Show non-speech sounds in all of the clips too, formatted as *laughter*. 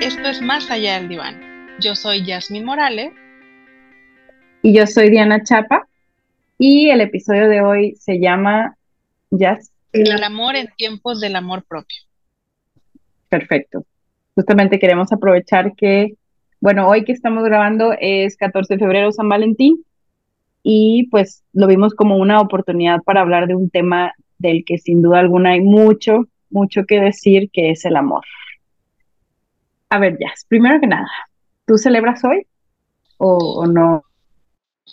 Esto es Más allá del diván. Yo soy Yasmin Morales. Y yo soy Diana Chapa. Y el episodio de hoy se llama Jazz. El amor en tiempos del amor propio. Perfecto. Justamente queremos aprovechar que, bueno, hoy que estamos grabando es 14 de febrero, San Valentín, y pues lo vimos como una oportunidad para hablar de un tema del que sin duda alguna hay mucho, mucho que decir, que es el amor. A ver, Jazz, primero que nada, ¿tú celebras hoy o, no?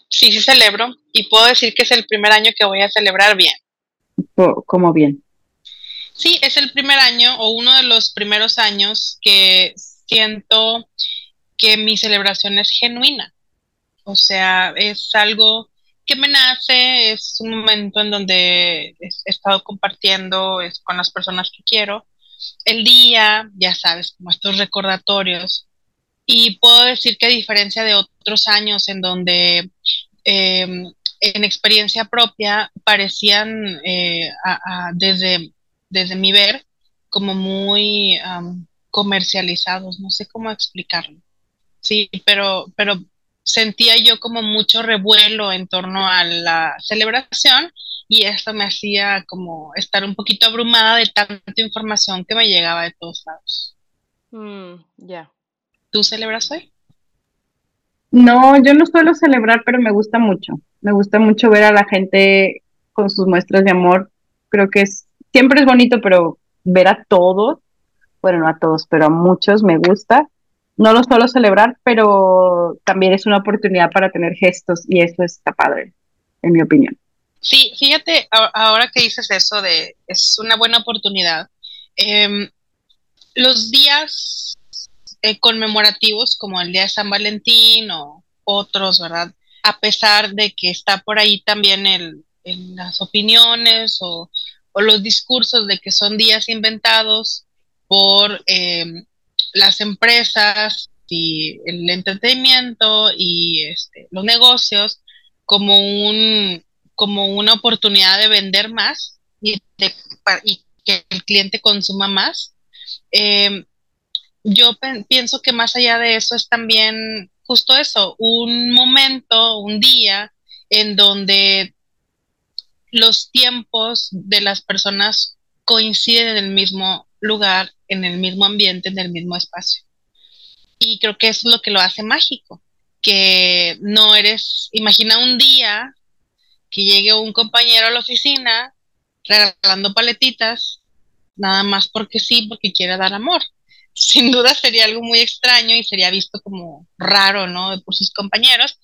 Sí, sí celebro y puedo decir que es el primer año que voy a celebrar bien. ¿Cómo bien? Sí, es el primer año o uno de los primeros años que siento que mi celebración es genuina. O sea, es algo que me nace, es un momento en donde he estado compartiendo con las personas que quiero el día, ya sabes, como estos recordatorios. Y puedo decir que a diferencia de otros años en donde em, en experiencia propia parecían eh, desde, desde mi ver como muy comercializados, no sé cómo explicarlo. Sí, pero, pero sentía yo como mucho revuelo en torno a la celebración y esto me hacía como estar un poquito abrumada de tanta información que me llegaba de todos lados. Mm, ya. ¿Tú celebras hoy? No, yo no suelo celebrar, pero me gusta mucho. Me gusta mucho ver a la gente con sus muestras de amor. Creo que es siempre es bonito, pero ver a todos, bueno, no a todos, pero a muchos me gusta. No lo suelo celebrar, pero también es una oportunidad para tener gestos y eso está padre, en mi opinión. Sí, fíjate, ahora que dices eso de es una buena oportunidad. Em, los días eh, conmemorativos como el Día de San Valentín o otros, ¿verdad? A pesar de que está por ahí también el, las opiniones o, los discursos de que son días inventados por em, las empresas y el entretenimiento y este, los negocios como un como una oportunidad de vender más y, que el cliente consuma más. Em, yo pienso que más allá de eso es también justo eso, un momento, un día en donde los tiempos de las personas coinciden en el mismo lugar, en el mismo ambiente, en el mismo espacio. Y creo que eso es lo que lo hace mágico, que no eres, imagina un día que llegue un compañero a la oficina regalando paletitas, nada más porque sí, porque quiere dar amor. Sin duda sería algo muy extraño y sería visto como raro, ¿no? Por sus compañeros.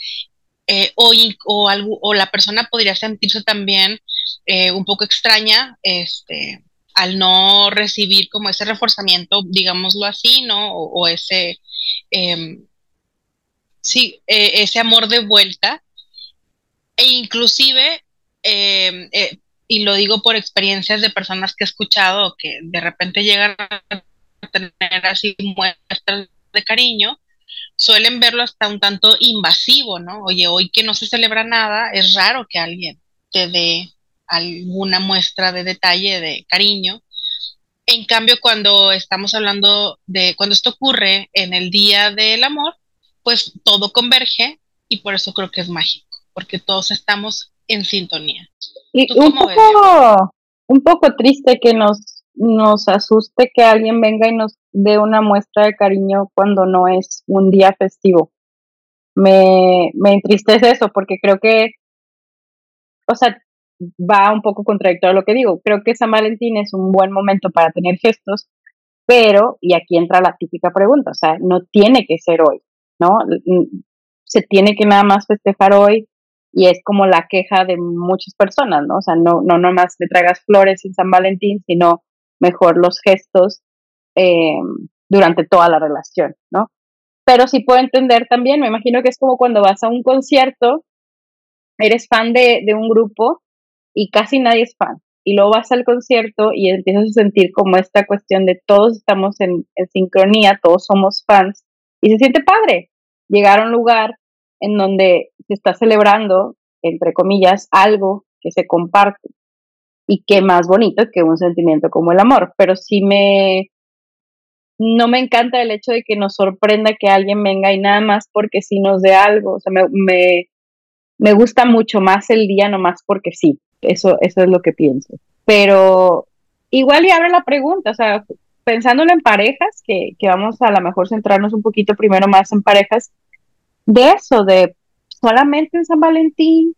Eh, o, o, algo, o la persona podría sentirse también eh, un poco extraña este, al no recibir como ese reforzamiento, digámoslo así, ¿no? O, ese, em, sí, e, ese amor de vuelta e inclusive, em, eh, y lo digo por experiencias de personas que he escuchado que de repente llegan a tener así muestras de cariño, suelen verlo hasta un tanto invasivo, ¿no? Oye, hoy que no se celebra nada, es raro que alguien te dé alguna muestra de detalle, de cariño. En cambio, cuando estamos hablando de, cuando esto ocurre en el Día del Amor, pues todo converge y por eso creo que es mágico porque todos estamos en sintonía. Y un poco, un poco triste que nos, nos asuste que alguien venga y nos dé una muestra de cariño cuando no es un día festivo. Me, me entristece eso porque creo que, o sea, va un poco contradictorio a lo que digo. Creo que San Valentín es un buen momento para tener gestos, pero, y aquí entra la típica pregunta, o sea, no tiene que ser hoy, ¿no? Se tiene que nada más festejar hoy y es como la queja de muchas personas, ¿no? O sea, no, no nomás me traigas flores en San Valentín, sino mejor los gestos eh, durante toda la relación, ¿no? Pero sí puedo entender también, me imagino que es como cuando vas a un concierto, eres fan de, de un grupo y casi nadie es fan. Y luego vas al concierto y empiezas a sentir como esta cuestión de todos estamos en, en sincronía, todos somos fans y se siente padre llegar a un lugar en donde se está celebrando, entre comillas, algo que se comparte. Y qué más bonito que un sentimiento como el amor. Pero sí me, no me encanta el hecho de que nos sorprenda que alguien venga y nada más porque sí nos dé algo. O sea, me, me, me gusta mucho más el día nomás porque sí. Eso, eso es lo que pienso. Pero igual y abre la pregunta, o sea, pensándolo en parejas, que, que vamos a lo mejor centrarnos un poquito primero más en parejas, de eso, de solamente en San Valentín,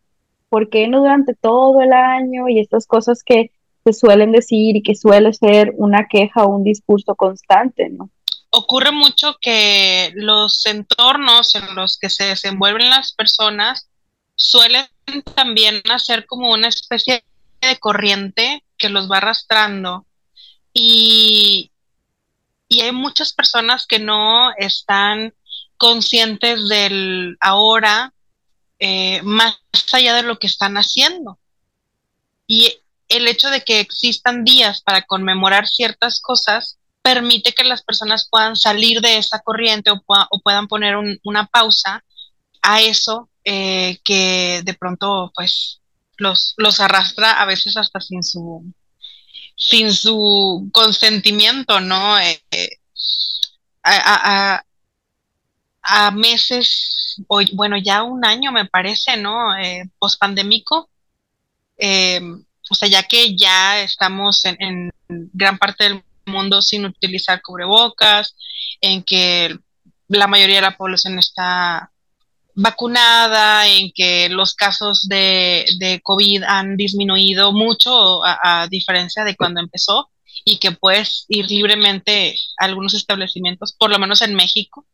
¿por qué no durante todo el año? Y estas cosas que se suelen decir y que suele ser una queja o un discurso constante, ¿no? Ocurre mucho que los entornos en los que se desenvuelven las personas suelen también hacer como una especie de corriente que los va arrastrando y, y hay muchas personas que no están conscientes del ahora eh, más allá de lo que están haciendo. Y el hecho de que existan días para conmemorar ciertas cosas permite que las personas puedan salir de esa corriente o, puedan poner una pausa a eso eh, que de pronto pues los, los arrastra a veces hasta sin su sin su consentimiento, ¿no? Eh, meses, o, bueno, ya un año me parece, ¿no? Eh, pospandémico, eh, o sea, ya que ya estamos en, en, gran parte del mundo sin utilizar cubrebocas, en que la mayoría de la población está vacunada, en que los casos de, de COVID han disminuido mucho a, diferencia de cuando empezó y que puedes ir libremente a algunos establecimientos, por lo menos en México,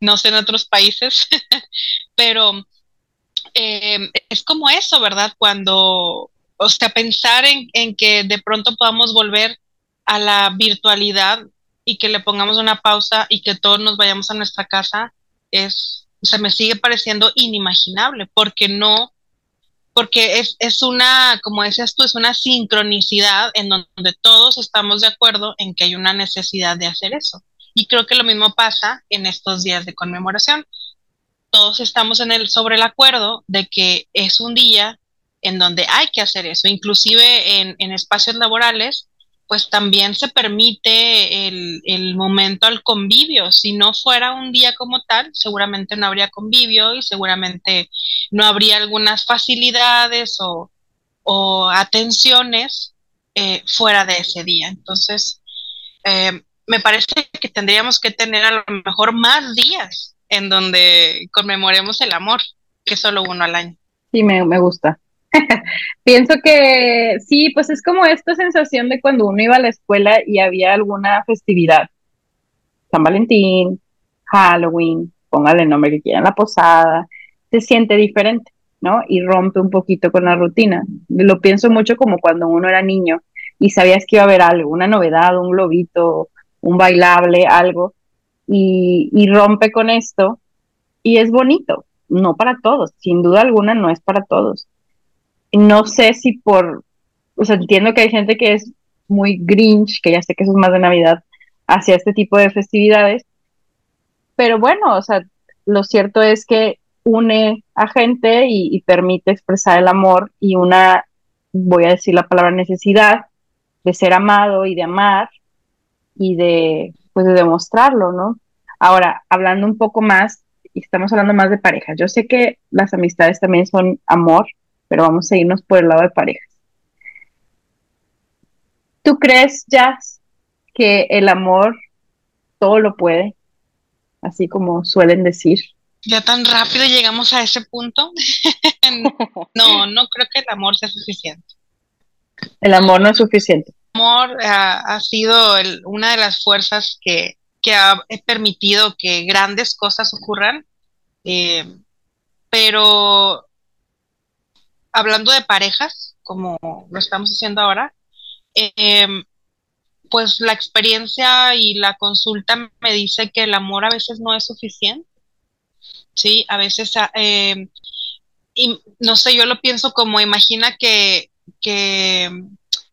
no sé en otros países, *laughs* pero eh, es como eso, ¿verdad? Cuando, o sea, pensar en, en que de pronto podamos volver a la virtualidad y que le pongamos una pausa y que todos nos vayamos a nuestra casa es o sea, me sigue pareciendo inimaginable, porque no, porque es, es una, como decías tú, es una sincronicidad en donde todos estamos de acuerdo en que hay una necesidad de hacer eso. Y creo que lo mismo pasa en estos días de conmemoración. Todos estamos en el, sobre el acuerdo de que es un día en donde hay que hacer eso, inclusive en, en espacios laborales pues también se permite el, momento al convivio. Si no fuera un día como tal, seguramente no habría convivio y seguramente no habría algunas facilidades o, atenciones eh, fuera de ese día. Entonces, eh, me parece que tendríamos que tener a lo mejor más días en donde conmemoremos el amor que solo uno al año. Sí, me, me gusta. *laughs* Pienso que sí, pues es como esta sensación de cuando uno iba a la escuela y había alguna festividad. San Valentín, Halloween, póngale el nombre que quieran, la posada, se siente diferente, ¿no? Y rompe un poquito con la rutina. Lo pienso mucho como cuando uno era niño y sabías que iba a haber algo, una novedad, un globito, un bailable, algo, y, y rompe con esto y es bonito, no para todos, sin duda alguna no es para todos. No sé si por, o sea, entiendo que hay gente que es muy grinch, que ya sé que eso es más de Navidad, hacia este tipo de festividades, pero bueno, o sea, lo cierto es que une a gente y, permite expresar el amor y una, voy a decir la palabra necesidad, de ser amado y de amar y de, pues, de demostrarlo, ¿no? Ahora, hablando un poco más, y estamos hablando más de pareja, yo sé que las amistades también son amor, pero vamos a irnos por el lado de parejas. ¿Tú crees, Jazz, que el amor todo lo puede? Así como suelen decir. Ya tan rápido llegamos a ese punto. *laughs* no, no creo que el amor sea suficiente. El amor no es suficiente. Amor ha, sido una de las fuerzas que, ha permitido que grandes cosas ocurran, eh, pero hablando de parejas, como lo estamos haciendo ahora, em, pues la experiencia y la consulta me dice que el amor a veces no es suficiente. Sí, a veces, ah, em, y no sé, yo lo pienso como imagina que, que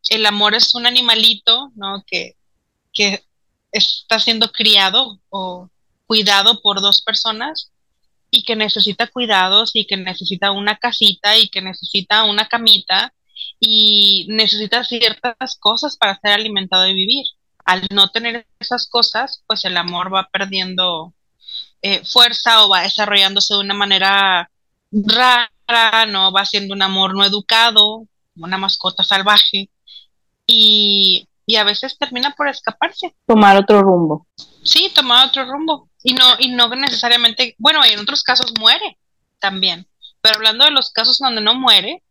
el amor es un animalito, ¿no? Que, que está siendo criado o cuidado por dos personas y que necesita cuidados y que necesita una casita y que necesita una camita y necesita ciertas cosas para ser alimentado y vivir. al no tener esas cosas, pues el amor va perdiendo eh, fuerza o va desarrollándose de una manera rara, no va siendo un amor no educado, una mascota salvaje, y, y a veces termina por escaparse. Tomar otro rumbo. Sí, tomar otro rumbo. Y no, y no necesariamente, bueno, en otros casos muere también. Pero hablando de los casos donde no muere,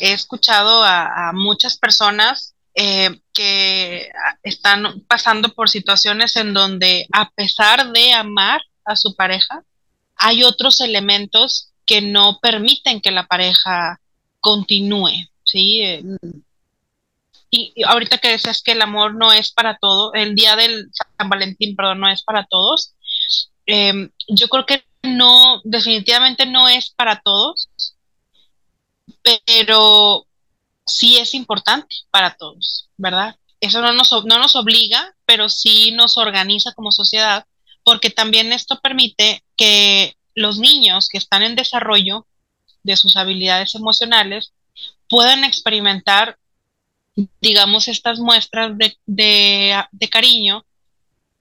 he escuchado a, muchas personas eh, que están pasando por situaciones en donde a pesar de amar a su pareja, hay otros elementos que no permiten que la pareja continúe, ¿sí? Y, ahorita que decías que el amor no es para todo, el día del San Valentín, perdón, no es para todos, eh, yo creo que no, definitivamente no es para todos, pero sí es importante para todos, ¿verdad? Eso no nos, no nos obliga, pero sí nos organiza como sociedad, porque también esto permite que los niños que están en desarrollo de sus habilidades emocionales puedan experimentar, digamos, estas muestras de, cariño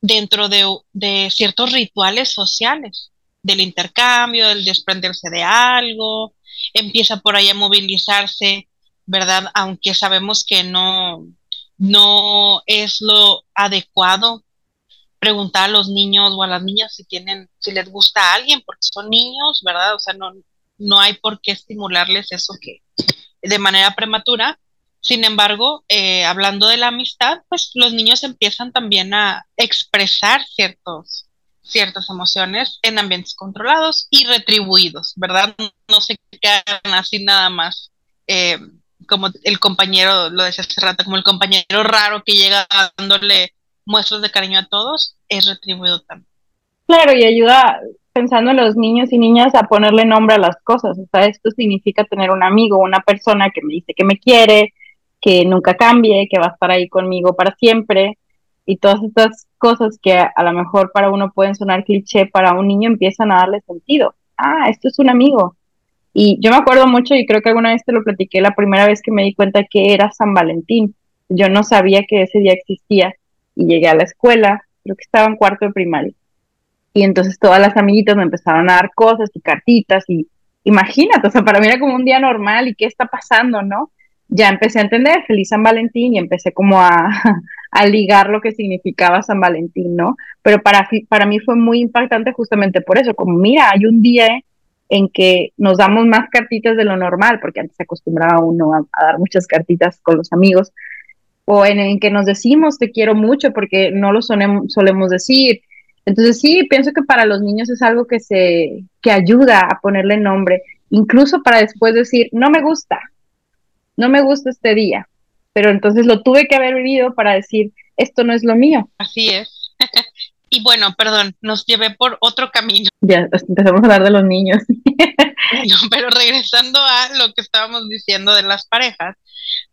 dentro de, de ciertos rituales sociales, del intercambio, del desprenderse de algo, empieza por ahí a movilizarse, ¿verdad? Aunque sabemos que no, no es lo adecuado preguntar a los niños o a las niñas si tienen, si les gusta a alguien, porque son niños, ¿verdad? O sea, no, no hay por qué estimularles eso que de manera prematura. Sin embargo, eh, hablando de la amistad, pues los niños empiezan también a expresar ciertos ciertas emociones en ambientes controlados y retribuidos, ¿verdad? No se quedan así nada más, eh, como el compañero, lo decía hace rato, como el compañero raro que llega dándole muestras de cariño a todos, es retribuido también. Claro, y ayuda pensando en los niños y niñas a ponerle nombre a las cosas. O sea, esto significa tener un amigo, una persona que me dice que me quiere, que nunca cambie, que va a estar ahí conmigo para siempre. Y todas estas cosas que a, lo mejor para uno pueden sonar cliché, para un niño empiezan a darle sentido. Ah, esto es un amigo. Y yo me acuerdo mucho y creo que alguna vez te lo platiqué la primera vez que me di cuenta que era San Valentín. Yo no sabía que ese día existía y llegué a la escuela, creo que estaba en cuarto de primaria. Y entonces todas las amiguitas me empezaron a dar cosas y cartitas y imagínate, o sea, para mí era como un día normal y qué está pasando, ¿no? Ya empecé a entender, feliz San Valentín y empecé como a, *laughs* a ligar lo que significaba San Valentín, ¿no? Pero para, para mí fue muy impactante justamente por eso, como mira, hay un día en que nos damos más cartitas de lo normal, porque antes se acostumbraba uno a, dar muchas cartitas con los amigos, o en el que nos decimos te quiero mucho porque no lo solemos decir. Entonces sí, pienso que para los niños es algo que se que ayuda a ponerle nombre, incluso para después decir, no me gusta, no me gusta este día, pero entonces lo tuve que haber vivido para decir, esto no es lo mío. Así es. *laughs* y bueno, perdón, nos llevé por otro camino. Ya, empezamos a hablar de los niños. *laughs* pero regresando a lo que estábamos diciendo de las parejas,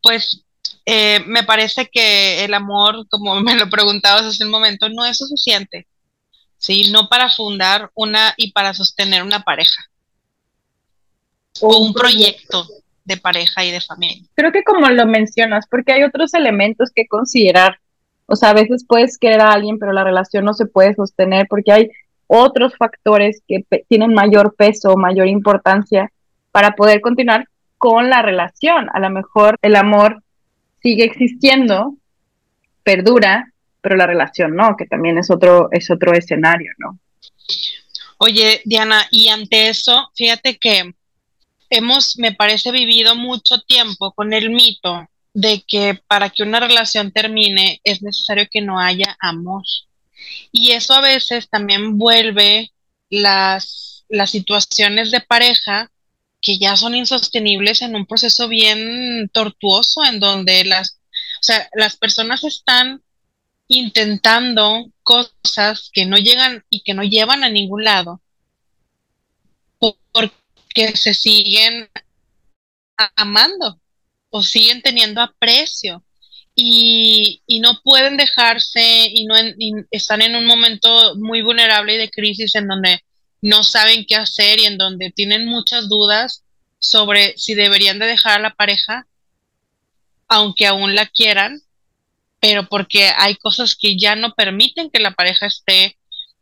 pues eh, me parece que el amor, como *laughs* me lo preguntabas hace un momento, no es suficiente, ¿sí? No para fundar una y para sostener una pareja o un proyecto de pareja y de familia. Creo que como lo mencionas, porque hay otros elementos que considerar. O sea, a veces puedes querer a alguien, pero la relación no se puede sostener porque hay otros factores que tienen mayor peso, mayor importancia para poder continuar con la relación. A lo mejor el amor sigue existiendo, perdura, pero la relación no, que también es otro, es otro escenario, ¿no? Oye, Diana, y ante eso, fíjate que hemos, me parece, vivido mucho tiempo con el mito de que para que una relación termine es necesario que no haya amor. Y eso a veces también vuelve las, las situaciones de pareja que ya son insostenibles en un proceso bien tortuoso en donde las, o sea, las personas están intentando cosas que no llegan y que no llevan a ningún lado que se siguen amando o siguen teniendo aprecio y, no pueden dejarse y no están en un momento muy vulnerable y de crisis en donde no saben qué hacer y en donde tienen muchas dudas sobre si deberían de dejar a la pareja aunque aún la quieran pero porque hay cosas que ya no permiten que la pareja esté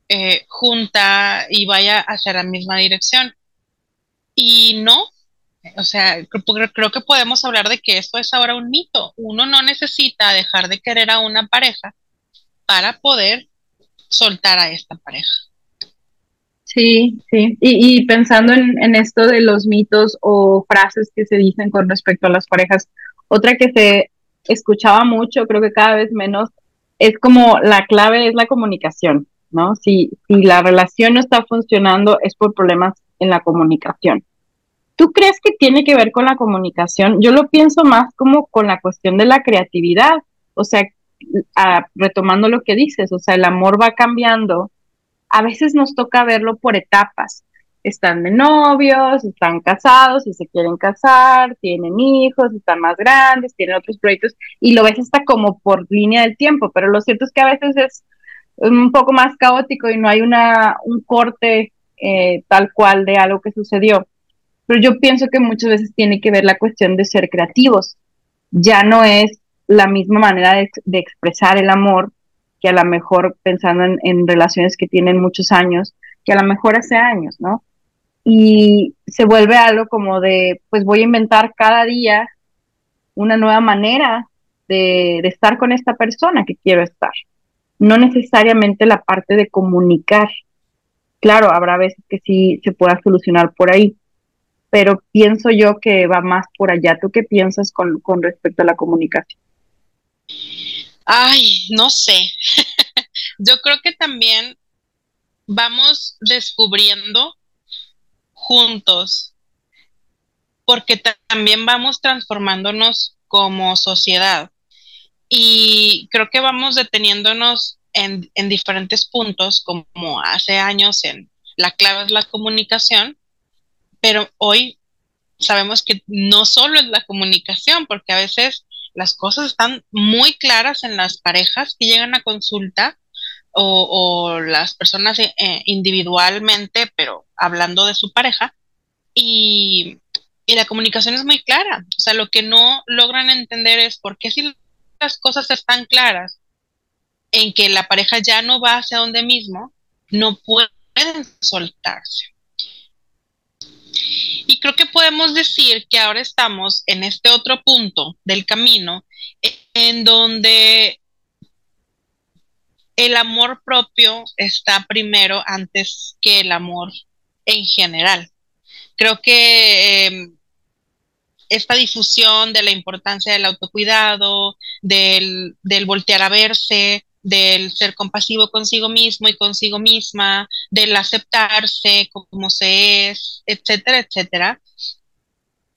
eh, junta y vaya hacia la misma dirección. Y no, o sea, creo, que podemos hablar de que esto es ahora un mito. Uno no necesita dejar de querer a una pareja para poder soltar a esta pareja. Sí, sí. Y, pensando en, en, esto de los mitos o frases que se dicen con respecto a las parejas, otra que se escuchaba mucho, creo que cada vez menos, es como la clave es la comunicación, ¿no? Si, si la relación no está funcionando es por problemas en la comunicación. ¿Tú crees que tiene que ver con la comunicación? Yo lo pienso más como con la cuestión de la creatividad, o sea, retomando lo que dices, o sea, el amor va cambiando. A veces nos toca verlo por etapas. Están de novios, están casados, y se quieren casar, tienen hijos, están más grandes, tienen otros proyectos, y lo ves hasta como por línea del tiempo, pero lo cierto es que a veces es un poco más caótico y no hay una, un corte eh, tal cual de algo que sucedió. Pero yo pienso que muchas veces tiene que ver la cuestión de ser creativos. Ya no es la misma manera de, expresar el amor que a lo mejor pensando en, relaciones que tienen muchos años, que a lo mejor hace años, ¿no? Y se vuelve algo como de, pues voy a inventar cada día una nueva manera de, de estar con esta persona que quiero estar. No necesariamente la parte de comunicar. Claro, habrá veces que sí se pueda solucionar por ahí, pero pienso yo que va más por allá. ¿Tú qué piensas con, respecto a la comunicación? Ay, no sé. *laughs* yo creo que también vamos descubriendo juntos, porque también vamos transformándonos como sociedad. Y creo que vamos deteniéndonos en, en diferentes puntos, como hace años en la clave es la comunicación, pero hoy sabemos que no solo es la comunicación, porque a veces las cosas están muy claras en las parejas que llegan a consulta o, las personas eh, individualmente, pero hablando de su pareja, y, y, la comunicación es muy clara. O sea, lo que no logran entender es por qué si las cosas están claras en que la pareja ya no va hacia donde mismo, no pueden soltarse. Y creo que podemos decir que ahora estamos en este otro punto del camino en donde el amor propio está primero antes que el amor en general. Creo que em, esta difusión de la importancia del autocuidado, del, del voltear a verse, del ser compasivo consigo mismo y consigo misma, del aceptarse como se es, etcétera, etcétera,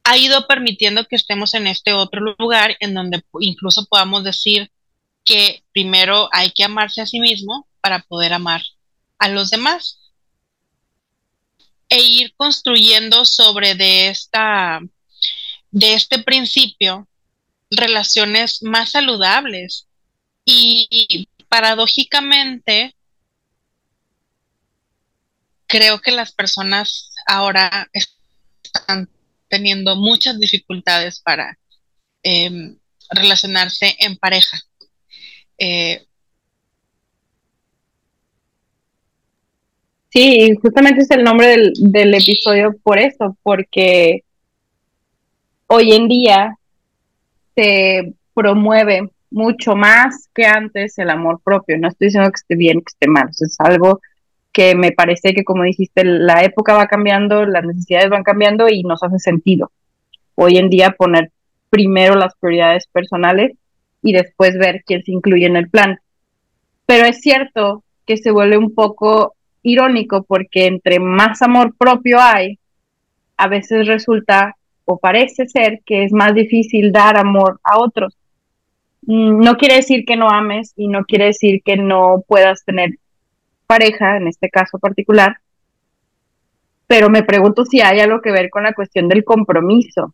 ha ido permitiendo que estemos en este otro lugar en donde incluso podamos decir que primero hay que amarse a sí mismo para poder amar a los demás e ir construyendo sobre de esta de este principio relaciones más saludables y paradójicamente, creo que las personas ahora están teniendo muchas dificultades para em, relacionarse en pareja. Eh, sí, justamente es el nombre del, del episodio por eso, porque hoy en día se promueve mucho más que antes el amor propio. No estoy diciendo que esté bien, que esté mal. es algo que me parece que, como dijiste, la época va cambiando, las necesidades van cambiando y nos hace sentido. Hoy en día poner primero las prioridades personales y después ver quién se incluye en el plan. Pero es cierto que se vuelve un poco irónico porque entre más amor propio hay, a veces resulta o parece ser que es más difícil dar amor a otros. Mm, no quiere decir que no ames y no quiere decir que no puedas tener pareja, en este caso particular, pero me pregunto si hay algo que ver con la cuestión del compromiso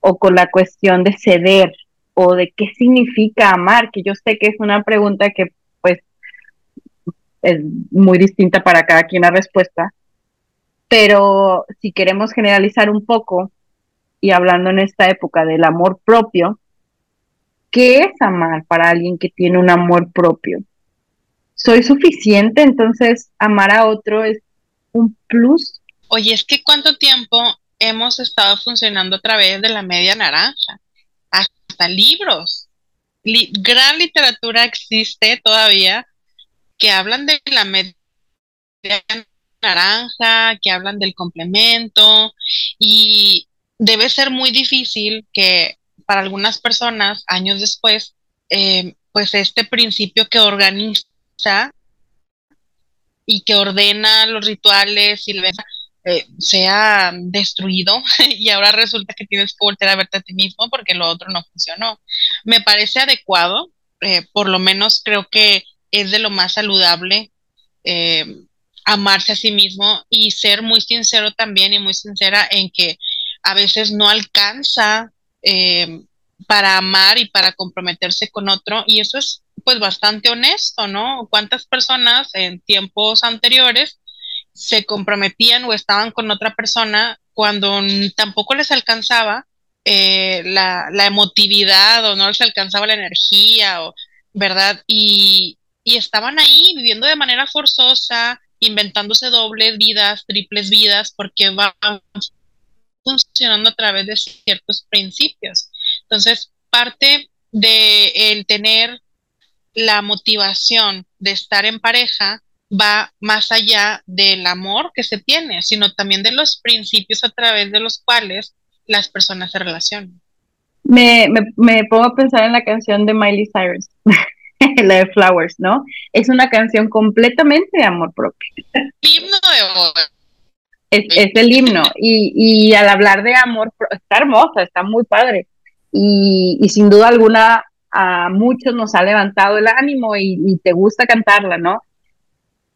o con la cuestión de ceder o de qué significa amar, que yo sé que es una pregunta que pues es muy distinta para cada quien la respuesta, pero si queremos generalizar un poco y hablando en esta época del amor propio, ¿qué es amar para alguien que tiene un amor propio? ¿Soy suficiente? Entonces, amar a otro es un plus. Oye, es que cuánto tiempo hemos estado funcionando a través de la media naranja, hasta libros. gran literatura existe todavía que hablan de la media naranja, que hablan del complemento y debe ser muy difícil que para algunas personas, años después, eh, pues este principio que organiza y que ordena los rituales y eh, sea destruido *laughs* y ahora resulta que tienes que volver a verte a ti mismo porque lo otro no funcionó. Me parece adecuado, eh, por lo menos creo que es de lo más saludable eh, amarse a sí mismo y ser muy sincero también y muy sincera en que a veces no alcanza eh, para amar y para comprometerse con otro y eso es pues bastante honesto, ¿no? ¿Cuántas personas en tiempos anteriores se comprometían o estaban con otra persona cuando tampoco les alcanzaba eh, la, la, emotividad o no les alcanzaba la energía, o, ¿verdad? Y, y estaban ahí viviendo de manera forzosa, inventándose dobles vidas, triples vidas, porque van funcionando a través de ciertos principios. Entonces, parte de el tener la motivación de estar en pareja va más allá del amor que se tiene, sino también de los principios a través de los cuales las personas se relacionan. Me, me, me pongo a pensar en la canción de Miley Cyrus. *laughs* la de Flowers, ¿no? Es una canción completamente de amor propio. himno de Es, es, el himno. Y, y, al hablar de amor, está hermosa, está muy padre. Y, y, sin duda alguna a muchos nos ha levantado el ánimo y, y te gusta cantarla, ¿no?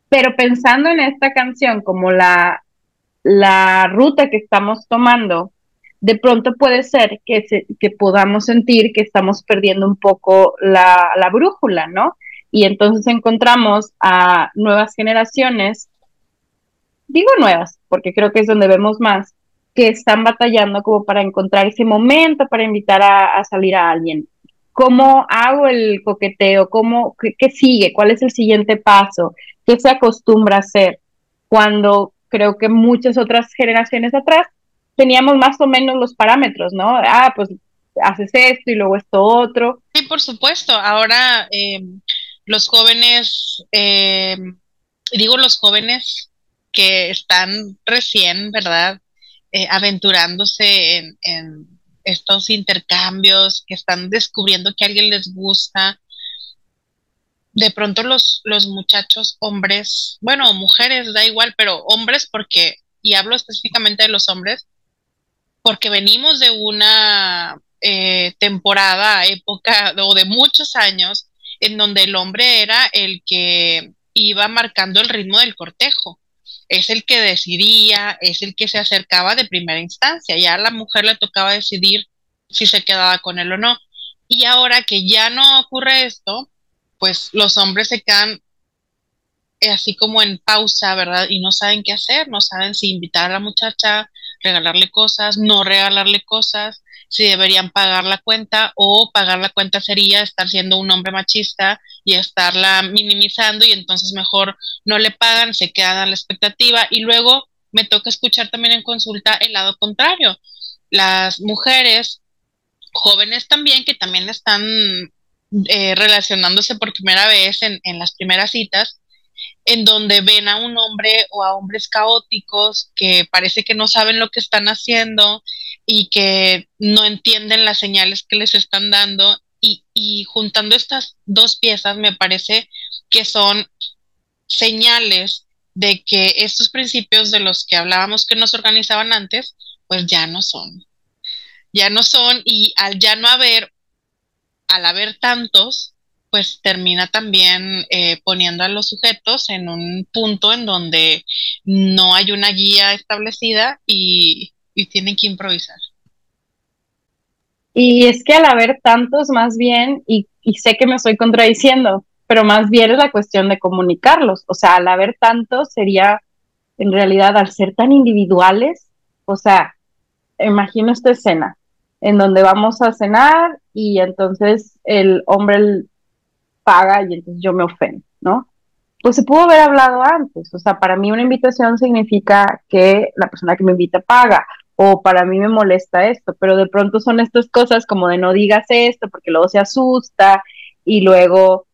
Pero pensando en esta canción como la, la ruta que estamos tomando, de pronto puede ser que, que podamos sentir que estamos perdiendo un poco la, la brújula, ¿no? Y entonces encontramos a nuevas generaciones, digo nuevas, porque creo que es donde vemos más, que están batallando como para encontrar ese momento para invitar a, a salir a alguien. ¿Cómo hago el coqueteo? ¿Cómo, qué, qué, sigue? ¿Cuál es el siguiente paso? ¿Qué se acostumbra a hacer? Cuando creo que muchas otras generaciones atrás teníamos más o menos los parámetros, ¿no? Ah, pues haces esto y luego esto otro. Sí, por supuesto. Ahora eh, los jóvenes, eh, digo los jóvenes que están recién, ¿verdad? Eh, aventurándose en, estos intercambios, que están descubriendo que a alguien les gusta. De pronto los, los muchachos hombres, bueno, mujeres, da igual, pero hombres porque, y hablo específicamente de los hombres, porque venimos de una eh, temporada, época o de muchos años en donde el hombre era el que iba marcando el ritmo del cortejo. Es el que decidía, es el que se acercaba de primera instancia. Ya a la mujer le tocaba decidir si se quedaba con él o no. Y ahora que ya no ocurre esto, pues los hombres se quedan eh, así como en pausa, ¿verdad? Y no saben qué hacer, no saben si invitar a la muchacha, regalarle cosas, no regalarle cosas, si deberían pagar la cuenta o pagar la cuenta sería estar siendo un hombre machista y estarla minimizando y entonces mejor no le pagan, se quedan a la expectativa y luego me toca escuchar también en consulta el lado contrario. Las mujeres jóvenes también que también están eh, relacionándose por primera vez en, en las primeras citas en donde ven a un hombre o a hombres caóticos que parece que no saben lo que están haciendo y que no entienden las señales que les están dando y, y juntando estas dos piezas me parece que son señales de que estos principios de los que hablábamos que nos organizaban antes, pues ya no son. Ya no son y al ya no haber, al haber tantos, pues termina también eh, poniendo a los sujetos en un punto en donde no hay una guía establecida y, y tienen que improvisar. Y es que al haber tantos, más bien, y, y, sé que me estoy contradiciendo, pero más bien es la cuestión de comunicarlos. O sea, al haber tantos sería, en realidad, al ser tan individuales, o sea, imagino esta escena en donde vamos a cenar y entonces el hombre paga y entonces yo me ofendo, ¿no? Pues se pudo haber hablado antes, o sea, para mí una invitación significa que la persona que me invita paga, o para mí me molesta esto, pero de pronto son estas cosas como de no digas esto porque luego se asusta y luego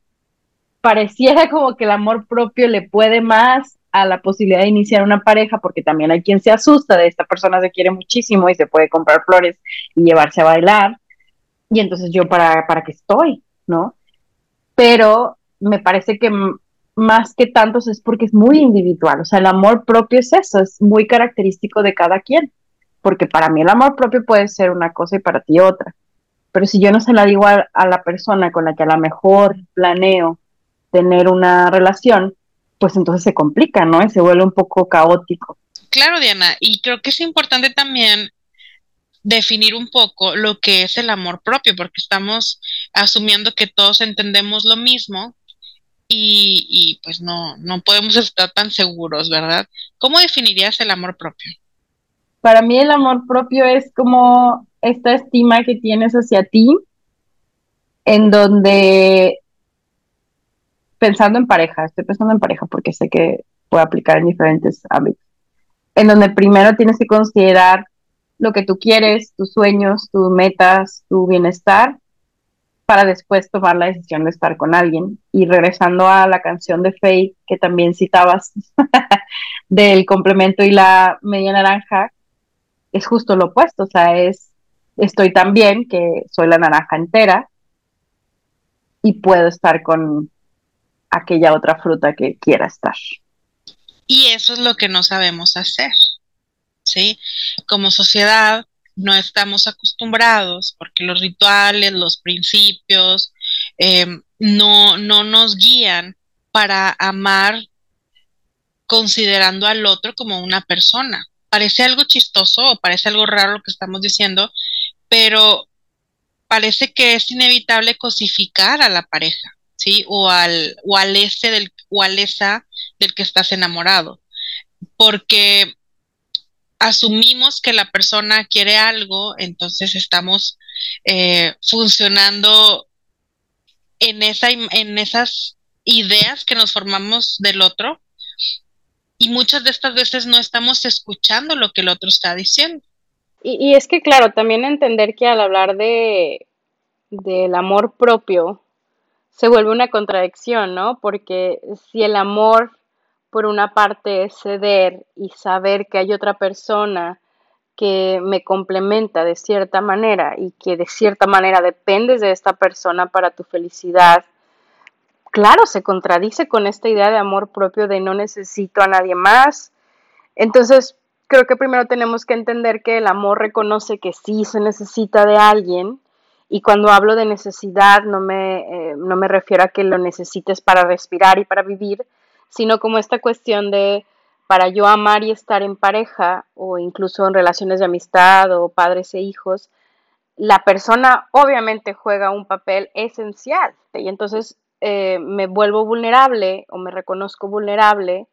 pareciera como que el amor propio le puede más a la posibilidad de iniciar una pareja, porque también hay quien se asusta de esta persona se quiere muchísimo y se puede comprar flores y llevarse a bailar. Y entonces yo para, para qué estoy, ¿no? Pero me parece que más que tantos es porque es muy individual, o sea, el amor propio es eso, es muy característico de cada quien, porque para mí el amor propio puede ser una cosa y para ti otra. Pero si yo no se la digo a, a la persona con la que a lo mejor planeo tener una relación, pues entonces se complica, ¿no? Y se vuelve un poco caótico. Claro, Diana, y creo que es importante también definir un poco lo que es el amor propio, porque estamos asumiendo que todos entendemos lo mismo y, y, pues no, no podemos estar tan seguros, ¿verdad? ¿Cómo definirías el amor propio? Para mí el amor propio es como esta estima que tienes hacia ti, en donde pensando en pareja, estoy pensando en pareja porque sé que puede aplicar en diferentes ámbitos, en donde primero tienes que considerar lo que tú quieres, tus sueños, tus metas, tu bienestar, para después tomar la decisión de estar con alguien. Y regresando a la canción de Faye, que también citabas, *laughs* del complemento y la media naranja, es justo lo opuesto, o sea, es, estoy tan bien que soy la naranja entera y puedo estar con, aquella otra fruta que quiera estar. Y eso es lo que no sabemos hacer, ¿sí? Como sociedad no estamos acostumbrados porque los rituales, los principios eh, no, no nos guían para amar considerando al otro como una persona. Parece algo chistoso o parece algo raro lo que estamos diciendo, pero parece que es inevitable cosificar a la pareja. ¿sí? O al, o al ese del, o al esa del que estás enamorado. Porque asumimos que la persona quiere algo, entonces estamos eh, funcionando en, esa, en esas ideas que nos formamos del otro y muchas de estas veces no estamos escuchando lo que el otro está diciendo. Y, y es que, claro, también entender que al hablar de del amor propio, se vuelve una contradicción, ¿no? Porque si el amor, por una parte, ceder y saber que hay otra persona que me complementa de cierta manera y que de cierta manera dependes de esta persona para tu felicidad, claro, se contradice con esta idea de amor propio de no necesito a nadie más. Entonces, creo que primero tenemos que entender que el amor reconoce que sí se necesita de alguien y cuando hablo de necesidad no me, eh, no me refiero a que lo necesites para respirar y para vivir, sino como esta cuestión de para yo amar y estar en pareja o incluso en relaciones de amistad o padres e hijos, la persona obviamente juega un papel esencial y entonces eh, me vuelvo vulnerable o me reconozco vulnerable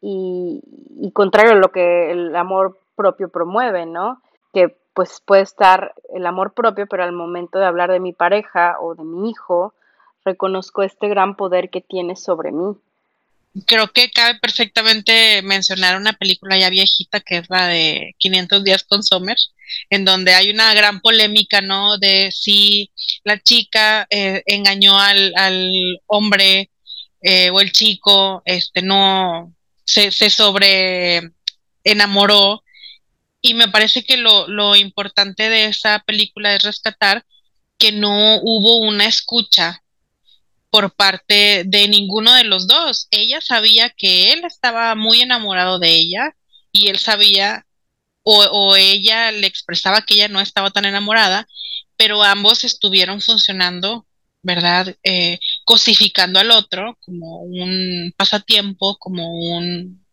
y, y contrario a lo que el amor propio promueve, ¿no? Que pues puede estar el amor propio, pero al momento de hablar de mi pareja o de mi hijo, reconozco este gran poder que tiene sobre mí. Creo que cabe perfectamente mencionar una película ya viejita que es la de 500 días con Sommer, en donde hay una gran polémica, ¿no? De si la chica eh, engañó al, hombre eh, o el chico, este, no, se, se sobre enamoró y me parece que lo, lo importante de esa película es rescatar que no hubo una escucha por parte de ninguno de los dos. Ella sabía que él estaba muy enamorado de ella y él sabía o, o, ella le expresaba que ella no estaba tan enamorada, pero ambos estuvieron funcionando, ¿verdad? Eh, cosificando al otro como un pasatiempo, como un,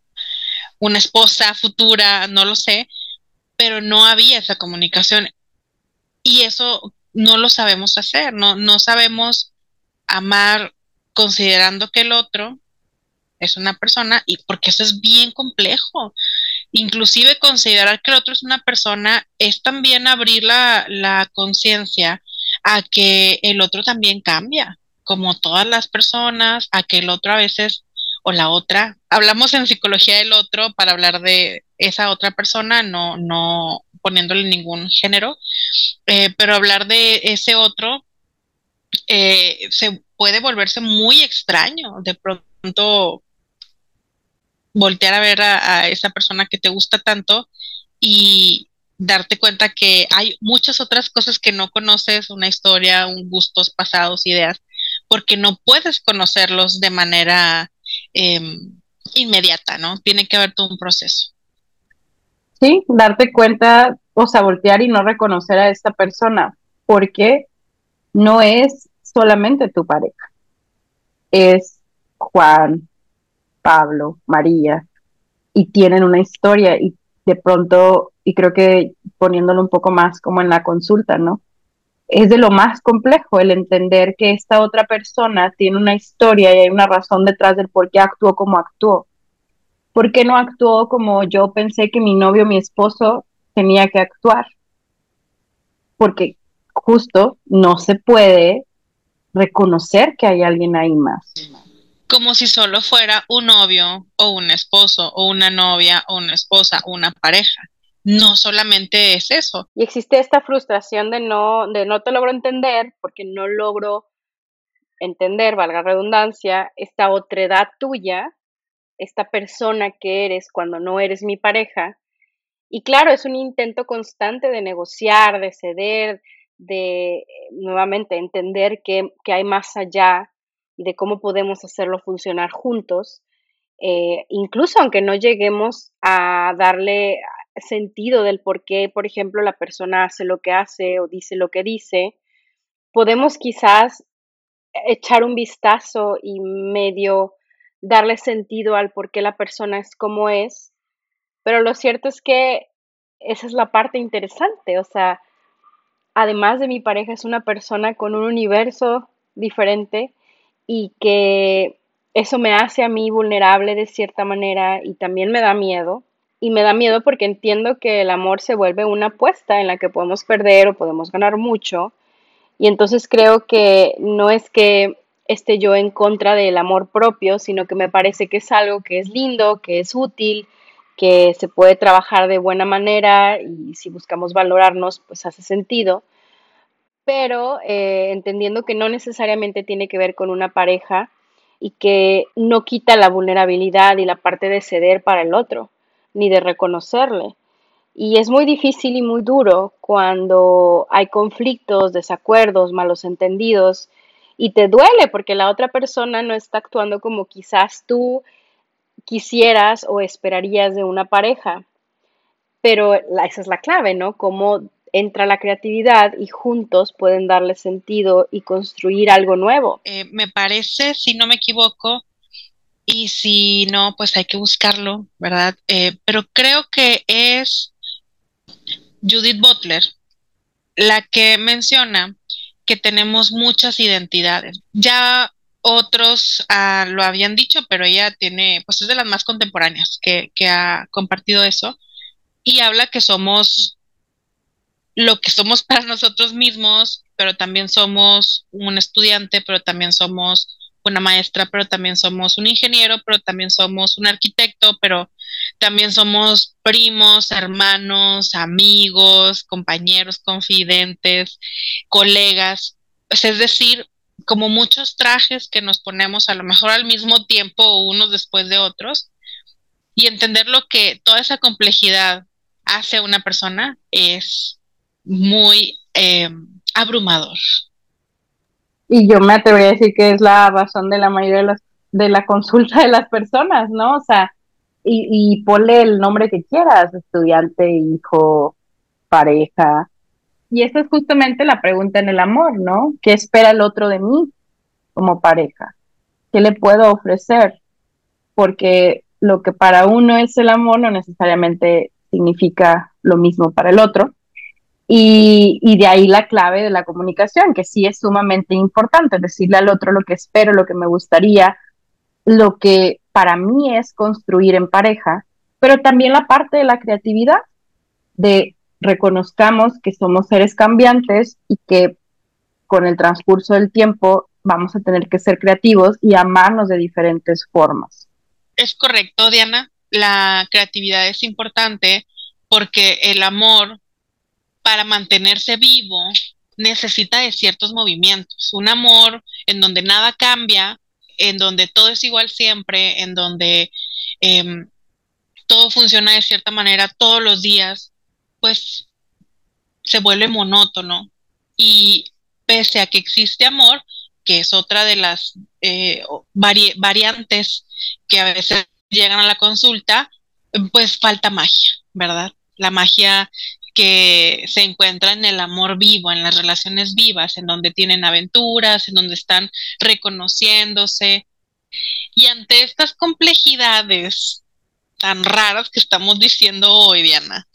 una esposa futura, no lo sé, pero no había esa comunicación. Y eso no lo sabemos hacer, no, no sabemos amar considerando que el otro es una persona y porque eso es bien complejo. inclusive considerar que el otro es una persona, es también abrir la, la conciencia a que el otro también cambia, como todas las personas, a que el otro a veces o la otra, hablamos en psicología del otro para hablar de esa otra persona, no, no poniéndole ningún género, eh, pero hablar de ese otro eh, se puede volverse muy extraño, de pronto voltear a ver a, esa persona que te gusta tanto y darte cuenta que hay muchas otras cosas que no conoces, una historia, un gustos pasados, ideas, porque no puedes conocerlos de manera em, inmediata, ¿no? Tiene que haber todo un proceso. Sí, darte cuenta, o sea, voltear y no reconocer a esta persona, porque no es solamente tu pareja, es Juan, Pablo, María, y tienen una historia y de pronto, y creo que poniéndolo un poco más como en la consulta, ¿no? Es de lo más complejo el entender que esta otra persona tiene una historia y hay una razón detrás del por qué actuó como actuó. ¿Por qué no actuó como yo pensé que mi novio, mi esposo, tenía que actuar? Porque justo no se puede reconocer que hay alguien ahí más como si solo fuera un novio o un esposo o una novia o una esposa o una pareja. No solamente es eso. Y existe esta frustración de no, de no te logro entender porque no logro entender, valga redundancia, esta otredad tuya, esta persona que eres cuando no eres mi pareja. Y claro, es un intento constante de negociar, de ceder, de nuevamente entender que, que hay más allá y de cómo podemos hacerlo funcionar juntos, eh, incluso aunque no lleguemos a darle sentido del por qué, por ejemplo, la persona hace lo que hace o dice lo que dice, podemos quizás echar un vistazo y medio darle sentido al por qué la persona es como es, pero lo cierto es que esa es la parte interesante, o sea, además de mi pareja es una persona con un universo diferente y que eso me hace a mí vulnerable de cierta manera y también me da miedo. Y me da miedo porque entiendo que el amor se vuelve una apuesta en la que podemos perder o podemos ganar mucho. Y entonces creo que no es que esté yo en contra del amor propio, sino que me parece que es algo que es lindo, que es útil, que se puede trabajar de buena manera y si buscamos valorarnos, pues hace sentido pero eh, entendiendo que no necesariamente tiene que ver con una pareja y que no quita la vulnerabilidad y la parte de ceder para el otro, ni de reconocerle. Y es muy difícil y muy duro cuando hay conflictos, desacuerdos, malos entendidos, y te duele porque la otra persona no está actuando como quizás tú quisieras o esperarías de una pareja. Pero esa es la clave, ¿no? Cómo entra la creatividad y juntos pueden darle sentido y construir algo nuevo. Eh, me parece, si no me equivoco, y si no, pues hay que buscarlo, ¿verdad? Eh, pero creo que es Judith Butler la que menciona que tenemos muchas identidades. Ya otros ah, lo habían dicho, pero ella tiene, pues es de las más contemporáneas que, que ha compartido eso y habla que somos lo que somos para nosotros mismos, pero también somos un estudiante, pero también somos una maestra, pero también somos un ingeniero, pero también somos un arquitecto, pero también somos primos, hermanos, amigos, compañeros, confidentes, colegas. Es decir, como muchos trajes que nos ponemos a lo mejor al mismo tiempo unos después de otros, y entender lo que toda esa complejidad hace una persona es muy eh, abrumador. Y yo me atrevería a decir que es la razón de la mayoría de, las, de la consulta de las personas, ¿no? O sea, y, y ponle el nombre que quieras, estudiante, hijo, pareja. Y esa es justamente la pregunta en el amor, ¿no? ¿Qué espera el otro de mí como pareja? ¿Qué le puedo ofrecer? Porque lo que para uno es el amor no necesariamente significa lo mismo para el otro. Y, de ahí la clave de la comunicación, que sí es sumamente importante, decirle al otro lo que espero, lo que me gustaría, lo que para mí es construir en pareja pero también la parte de la creatividad, de reconozcamos que somos seres cambiantes y que con el transcurso del tiempo vamos a tener que ser creativos y amarnos de diferentes formas. Es correcto, Diana. La creatividad es importante porque el amor, para mantenerse vivo, necesita de ciertos movimientos. Un amor en donde nada cambia, en donde todo es igual siempre, en donde em, todo funciona de cierta manera todos los días, pues se vuelve monótono. Y pese a que existe amor, que es otra de las eh, variantes que a veces llegan a la consulta, pues falta magia, ¿verdad? La magia que se encuentra en el amor vivo, en las relaciones vivas, en donde tienen aventuras, en donde están reconociéndose. Y ante estas complejidades tan raras que estamos diciendo hoy, Diana,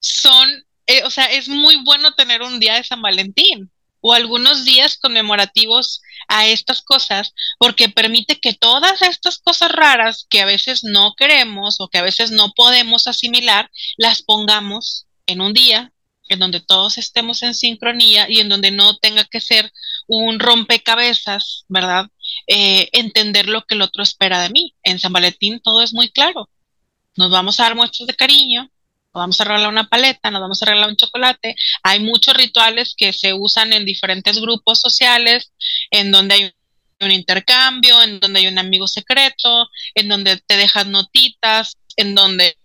son, eh, o sea, es muy bueno tener un día de San Valentín o algunos días conmemorativos a estas cosas, porque permite que todas estas cosas raras que a veces no queremos o que a veces no podemos asimilar, las pongamos en un día en donde todos estemos en sincronía y en donde no tenga que ser un rompecabezas, ¿verdad? Eh, entender lo que el otro espera de mí. En San Valentín todo es muy claro. Nos vamos a dar muestras de cariño, nos vamos a regalar una paleta, nos vamos a regalar un chocolate. Hay muchos rituales que se usan en diferentes grupos sociales, en donde hay un intercambio, en donde hay un amigo secreto, en donde te dejas notitas, en donde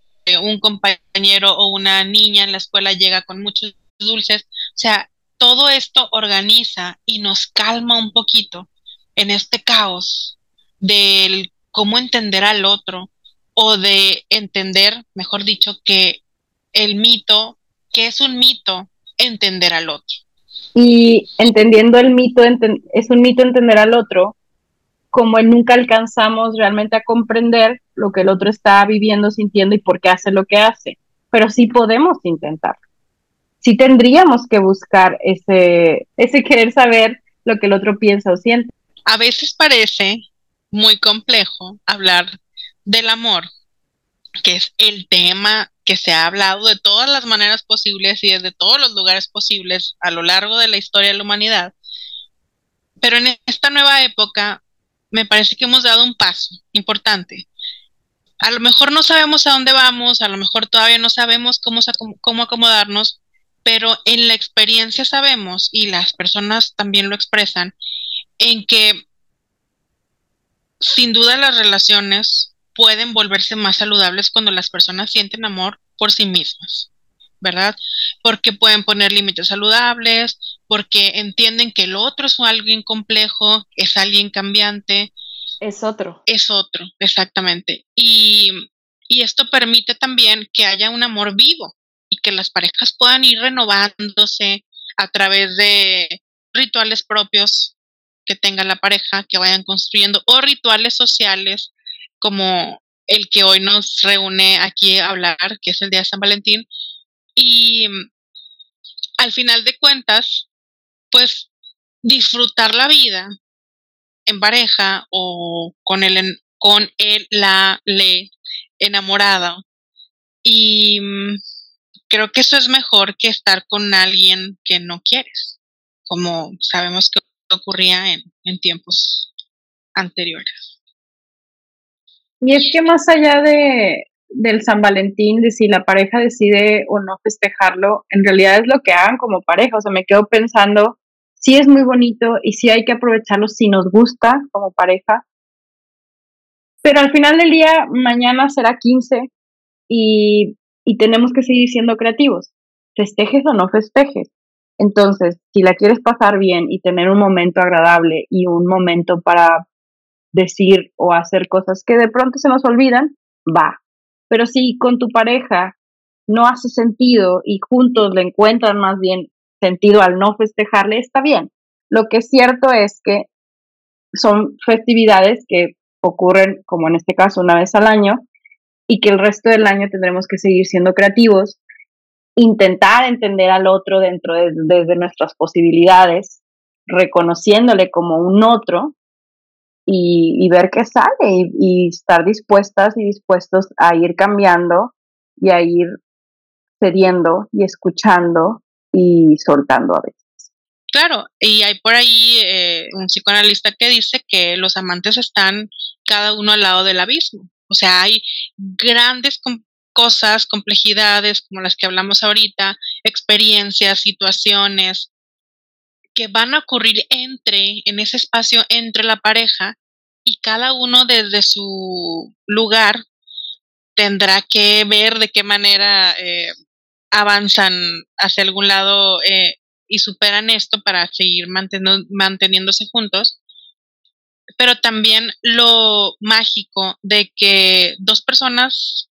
un compañero o una niña en la escuela llega con muchos dulces. O sea, todo esto organiza y nos calma un poquito en este caos del cómo entender al otro o de entender, mejor dicho, que el mito, que es un mito, entender al otro. Y entendiendo el mito, es un mito entender al otro, como nunca alcanzamos realmente a comprender lo que el otro está viviendo, sintiendo y por qué hace lo que hace. Pero sí podemos intentar. Sí tendríamos que buscar ese, ese querer saber lo que el otro piensa o siente. A veces parece muy complejo hablar del amor, que es el tema que se ha hablado de todas las maneras posibles y desde todos los lugares posibles a lo largo de la historia de la humanidad. Pero en esta nueva época me parece que hemos dado un paso importante. A lo mejor no sabemos a dónde vamos, a lo mejor todavía no sabemos cómo, cómo acomodarnos, pero en la experiencia sabemos, y las personas también lo expresan, en que sin duda las relaciones pueden volverse más saludables cuando las personas sienten amor por sí mismas, ¿verdad? Porque pueden poner límites saludables, porque entienden que el otro es alguien complejo, es alguien cambiante. Es otro. Es otro, exactamente. Y, y esto permite también que haya un amor vivo y que las parejas puedan ir renovándose a través de rituales propios que tenga la pareja, que vayan construyendo, o rituales sociales como el que hoy nos reúne aquí a hablar, que es el Día de San Valentín. Y al final de cuentas, pues disfrutar la vida en pareja o con el, con el, la, le enamorada. Y creo que eso es mejor que estar con alguien que no quieres, como sabemos que ocurría en, en tiempos anteriores. Y es que más allá de, del San Valentín, de si la pareja decide o no festejarlo, en realidad es lo que hagan como pareja. O sea, me quedo pensando, sí es muy bonito y sí hay que aprovecharlo si nos gusta como pareja. Pero al final del día, mañana será 15 y, y tenemos que seguir siendo creativos. Festejes o no festejes. Entonces, si la quieres pasar bien y tener un momento agradable y un momento para decir o hacer cosas que de pronto se nos olvidan, va. Pero si con tu pareja no hace sentido y juntos le encuentran más bien sentido al no festejarle, está bien. Lo que es cierto es que son festividades que ocurren, como en este caso, una vez al año, y que el resto del año tendremos que seguir siendo creativos, intentar entender al otro dentro de desde nuestras posibilidades, reconociéndole como un otro y, ver qué sale y, estar dispuestas y dispuestos a ir cambiando y a ir cediendo y escuchando y soltando a veces. Claro, y hay por ahí eh, un psicoanalista que dice que los amantes están cada uno al lado del abismo. O sea, hay grandes cosas, complejidades como las que hablamos ahorita, experiencias, situaciones que van a ocurrir entre, en ese espacio entre la pareja y cada uno desde su lugar tendrá que ver de qué manera eh, avanzan hacia algún lado eh, y superan esto para seguir manteniéndose juntos. Pero también lo mágico de que dos personas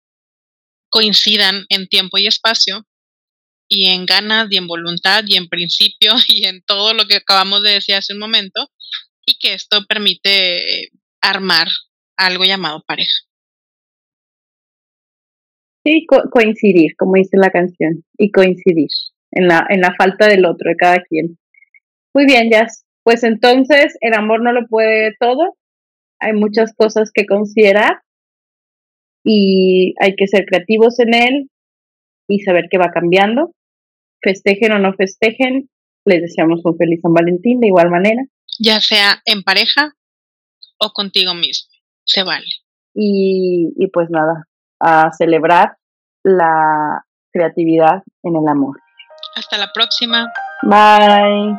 coincidan en tiempo y espacio y en ganas y en voluntad y en principio *laughs* y en todo lo que acabamos de decir hace un momento y que esto permite armar algo llamado pareja. Sí, coincidir, como dice la canción, y coincidir en la, en la falta del otro, de cada quien. Muy bien, Jazz. Pues entonces el amor no lo puede todo. Hay muchas cosas que considerar y hay que ser creativos en él y saber que va cambiando. Festejen o no festejen, les deseamos un feliz San Valentín de igual manera. Ya sea en pareja o contigo mismo, se vale. Y, y pues nada, a celebrar la creatividad en el amor. Hasta la próxima. Bye.